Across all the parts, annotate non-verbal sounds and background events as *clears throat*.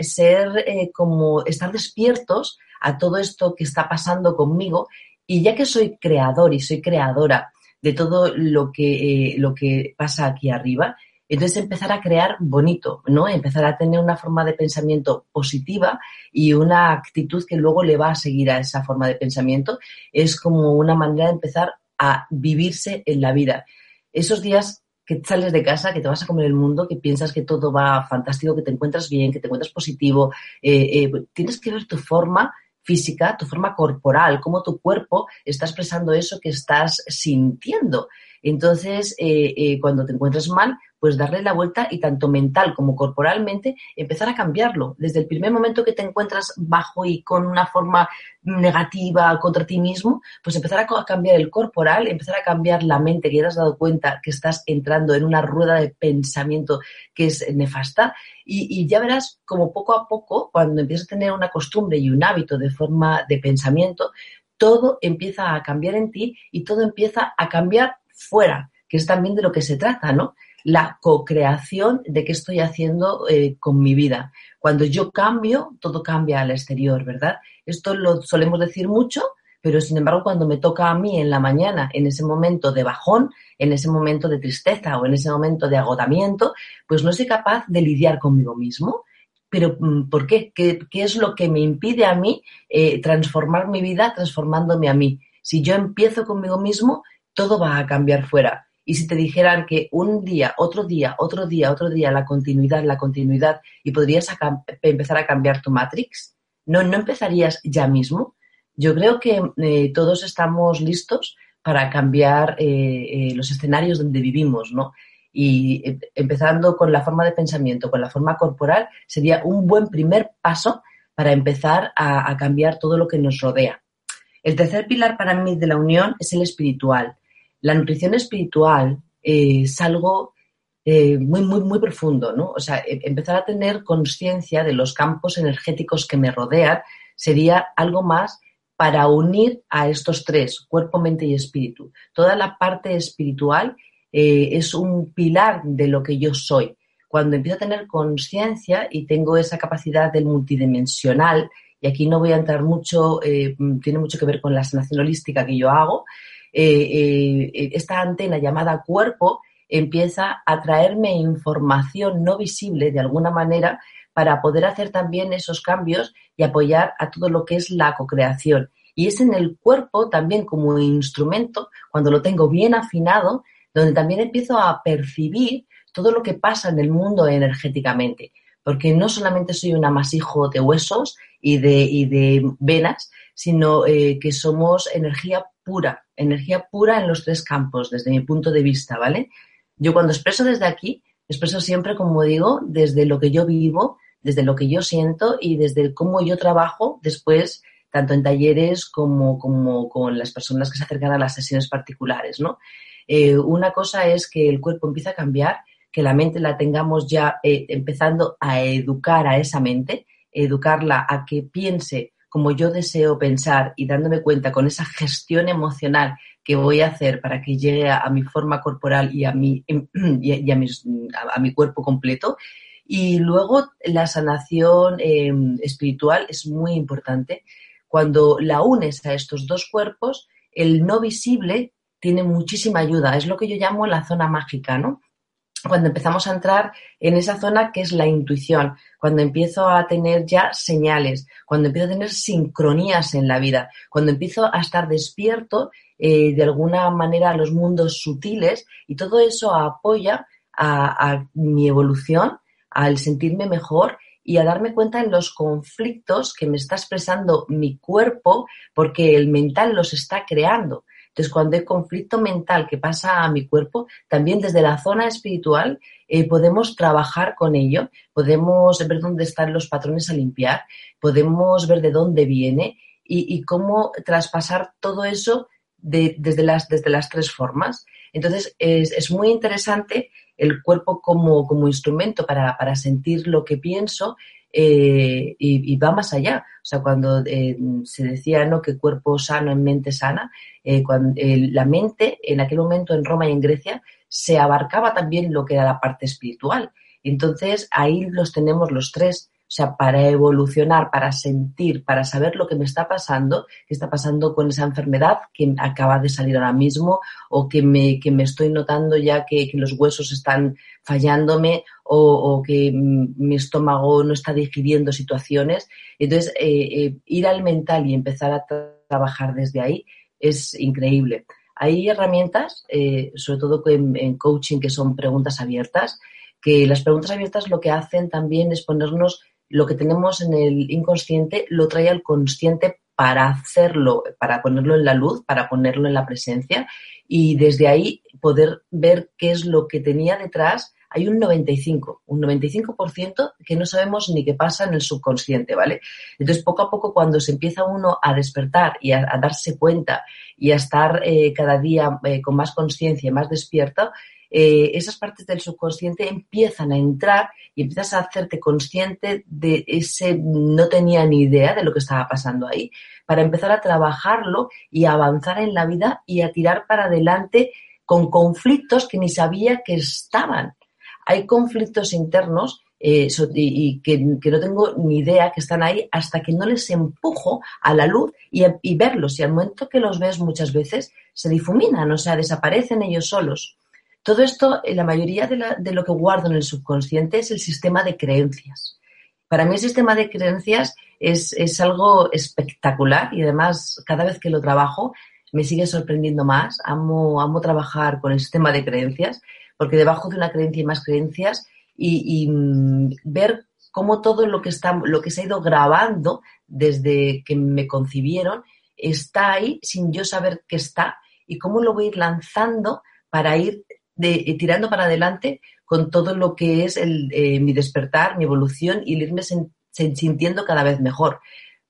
ser, eh, como estar despiertos a todo esto que está pasando conmigo y ya que soy creador y soy creadora de todo lo que, eh, lo que pasa aquí arriba, entonces empezar a crear bonito, ¿no? Empezar a tener una forma de pensamiento positiva y una actitud que luego le va a seguir a esa forma de pensamiento es como una manera de empezar a vivirse en la vida. Esos días que sales de casa, que te vas a comer el mundo, que piensas que todo va fantástico, que te encuentras bien, que te encuentras positivo. Eh, eh, tienes que ver tu forma física, tu forma corporal, cómo tu cuerpo está expresando eso que estás sintiendo. Entonces, eh, cuando te encuentras mal, pues darle la vuelta y tanto mental como corporalmente empezar a cambiarlo. Desde el primer momento que te encuentras bajo y con una forma negativa contra ti mismo, pues empezar a cambiar el corporal, empezar a cambiar la mente, que ya te has dado cuenta que estás entrando en una rueda de pensamiento que es nefasta y, y ya verás como poco a poco, cuando empiezas a tener una costumbre y un hábito de forma de pensamiento, todo empieza a cambiar en ti y todo empieza a cambiar fuera, que es también de lo que se trata, ¿no? la co-creación de qué estoy haciendo eh, con mi vida. Cuando yo cambio, todo cambia al exterior, ¿verdad? Esto lo solemos decir mucho, pero sin embargo cuando me toca a mí en la mañana, en ese momento de bajón, en ese momento de tristeza o en ese momento de agotamiento, pues no soy capaz de lidiar conmigo mismo. Pero mm, ¿por qué? ¿Qué, es lo que me impide a mí eh, transformar mi vida transformándome a mí? Si yo empiezo conmigo mismo, todo va a cambiar fuera. Y si te dijeran que un día, otro día, otro día, otro día, la continuidad, la continuidad, y podrías empezar a cambiar tu Matrix, ¿no, ¿no empezarías ya mismo? Yo creo que eh, todos estamos listos para cambiar eh, eh, los escenarios donde vivimos, ¿no? Y empezando con la forma de pensamiento, con la forma corporal, sería un buen primer paso para empezar a, a cambiar todo lo que nos rodea. El tercer pilar para mí de la unión es el espiritual la nutrición espiritual eh, es algo eh, muy, muy, muy profundo, ¿no? O sea, e, empezar a tener conciencia de los campos energéticos que me rodean sería algo más para unir a estos tres, cuerpo, mente y espíritu. Toda la parte espiritual eh, es un pilar de lo que yo soy. Cuando empiezo a tener conciencia y tengo esa capacidad del multidimensional, y aquí no voy a entrar mucho, tiene mucho que ver con la sanación holística que yo hago, eh, eh, esta antena llamada cuerpo empieza a traerme información no visible de alguna manera para poder hacer también esos cambios y apoyar a todo lo que es la cocreación. Y es en el cuerpo también como instrumento, cuando lo tengo bien afinado, donde también empiezo a percibir todo lo que pasa en el mundo energéticamente. Porque no solamente soy un amasijo de huesos y de, de venas, sino eh, que somos energía pura, energía pura en los tres campos, desde mi punto de vista, ¿vale? Yo cuando expreso desde aquí, expreso siempre, como digo, desde lo que yo vivo, desde lo que yo siento y desde cómo yo trabajo después, tanto en talleres como, como con las personas que se acercan a las sesiones particulares, ¿no? Eh, una cosa es que el cuerpo empieza a cambiar, que la mente la tengamos ya eh, empezando a educar a esa mente, educarla a que piense como yo deseo pensar y dándome cuenta con esa gestión emocional que voy a hacer para que llegue a, mi forma corporal y a mi, *clears throat* y a, a, mi cuerpo completo. Y luego la sanación em, espiritual es muy importante. Cuando la unes a estos dos cuerpos, el no visible tiene muchísima ayuda. Es lo que yo llamo la zona mágica, ¿no? Cuando empezamos a entrar en esa zona que es la intuición, cuando empiezo a tener ya señales, cuando empiezo a tener sincronías en la vida, cuando empiezo a estar despierto eh, de alguna manera a los mundos sutiles y todo eso apoya a, mi evolución, al sentirme mejor y a darme cuenta en los conflictos que me está expresando mi cuerpo porque el mental los está creando. Entonces, cuando hay conflicto mental que pasa a mi cuerpo, también desde la zona espiritual eh, podemos trabajar con ello, podemos ver dónde están los patrones a limpiar, podemos ver de dónde viene y, cómo traspasar todo eso desde, las, desde las tres formas. Entonces, es, muy interesante el cuerpo como, como instrumento para, para, sentir lo que pienso eh, y, va más allá. O sea, cuando eh, se decía ¿no? que cuerpo sano en mente sana, eh, cuando, la mente en aquel momento en Roma y en Grecia se abarcaba también lo que era la parte espiritual. Entonces, ahí los tenemos los tres o sea, para evolucionar, para sentir, para saber lo que me está pasando, qué está pasando con esa enfermedad que acaba de salir ahora mismo o que me, que me estoy notando ya que, los huesos están fallándome o, que mi estómago no está digiriendo situaciones. Entonces, eh, eh, ir al mental y empezar a trabajar desde ahí es increíble. Hay herramientas, eh, sobre todo en coaching, que son preguntas abiertas, que las preguntas abiertas lo que hacen también es ponernos lo que tenemos en el inconsciente lo trae al consciente para hacerlo, para ponerlo en la luz, para ponerlo en la presencia y desde ahí poder ver qué es lo que tenía detrás. Hay un 95, un 95% que no sabemos ni qué pasa en el subconsciente, ¿vale? Entonces, poco a poco, cuando se empieza uno a despertar y a, darse cuenta y a estar eh, cada día eh, con más conciencia y más despierta, eh, esas partes del subconsciente empiezan a entrar y empiezas a hacerte consciente de ese no tenía ni idea de lo que estaba pasando ahí, para empezar a trabajarlo y a avanzar en la vida y a tirar para adelante con conflictos que ni sabía que estaban. Hay conflictos internos eh, y, que, no tengo ni idea que están ahí hasta que no les empujo a la luz y, y verlos. Y al momento que los ves muchas veces se difuminan, o sea, desaparecen ellos solos. Todo esto, la mayoría de, lo que guardo en el subconsciente es el sistema de creencias. Para mí el sistema de creencias es, algo espectacular y además cada vez que lo trabajo me sigue sorprendiendo más. Amo, amo trabajar con el sistema de creencias porque debajo de una creencia hay más creencias y, mm, ver cómo todo lo que, está, lo que se ha ido grabando desde que me concibieron está ahí sin yo saber que está y cómo lo voy a ir lanzando para ir de, eh, tirando para adelante con todo lo que es el, eh, mi despertar, mi evolución y irme sintiendo cada vez mejor.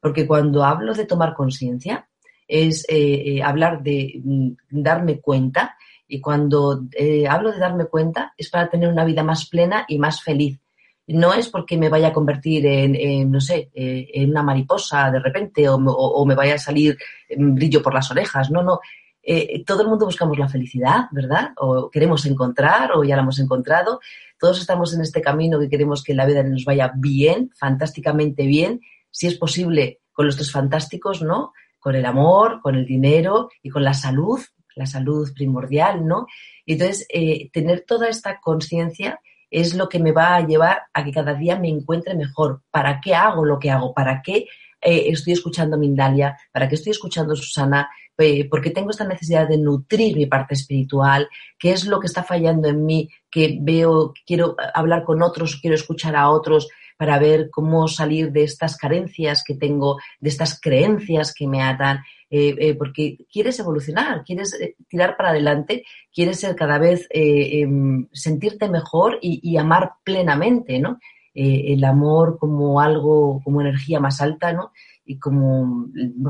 Porque cuando hablo de tomar conciencia, es eh, hablar de mm, darme cuenta y cuando hablo de darme cuenta es para tener una vida más plena y más feliz. No es porque me vaya a convertir en, no sé, en una mariposa de repente o, o, me vaya a salir brillo por las orejas. No, no. Eh, todo el mundo buscamos la felicidad, ¿verdad? O queremos encontrar o ya la hemos encontrado. Todos estamos en este camino que queremos que la vida nos vaya bien, fantásticamente bien, si es posible con los tres fantásticos, ¿no? Con el amor, con el dinero y con la salud, la salud primordial, ¿no? Y entonces, eh, tener toda esta conciencia es lo que me va a llevar a que cada día me encuentre mejor. ¿Para qué hago lo que hago? ¿Para qué eh, estoy escuchando Mindalia? ¿Para qué estoy escuchando Susana? Eh, porque tengo esta necesidad de nutrir mi parte espiritual, qué es lo que está fallando en mí, que veo, quiero hablar con otros, quiero escuchar a otros para ver cómo salir de estas carencias que tengo, de estas creencias que me atan, eh, eh, porque quieres evolucionar, quieres tirar para adelante, quieres ser cada vez, em, sentirte mejor y, y, amar plenamente, ¿no? El amor como algo, como energía más alta, ¿no? y como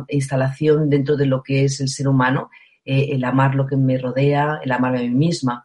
instalación dentro de lo que es el ser humano, eh, el amar lo que me rodea, el amar a mí misma.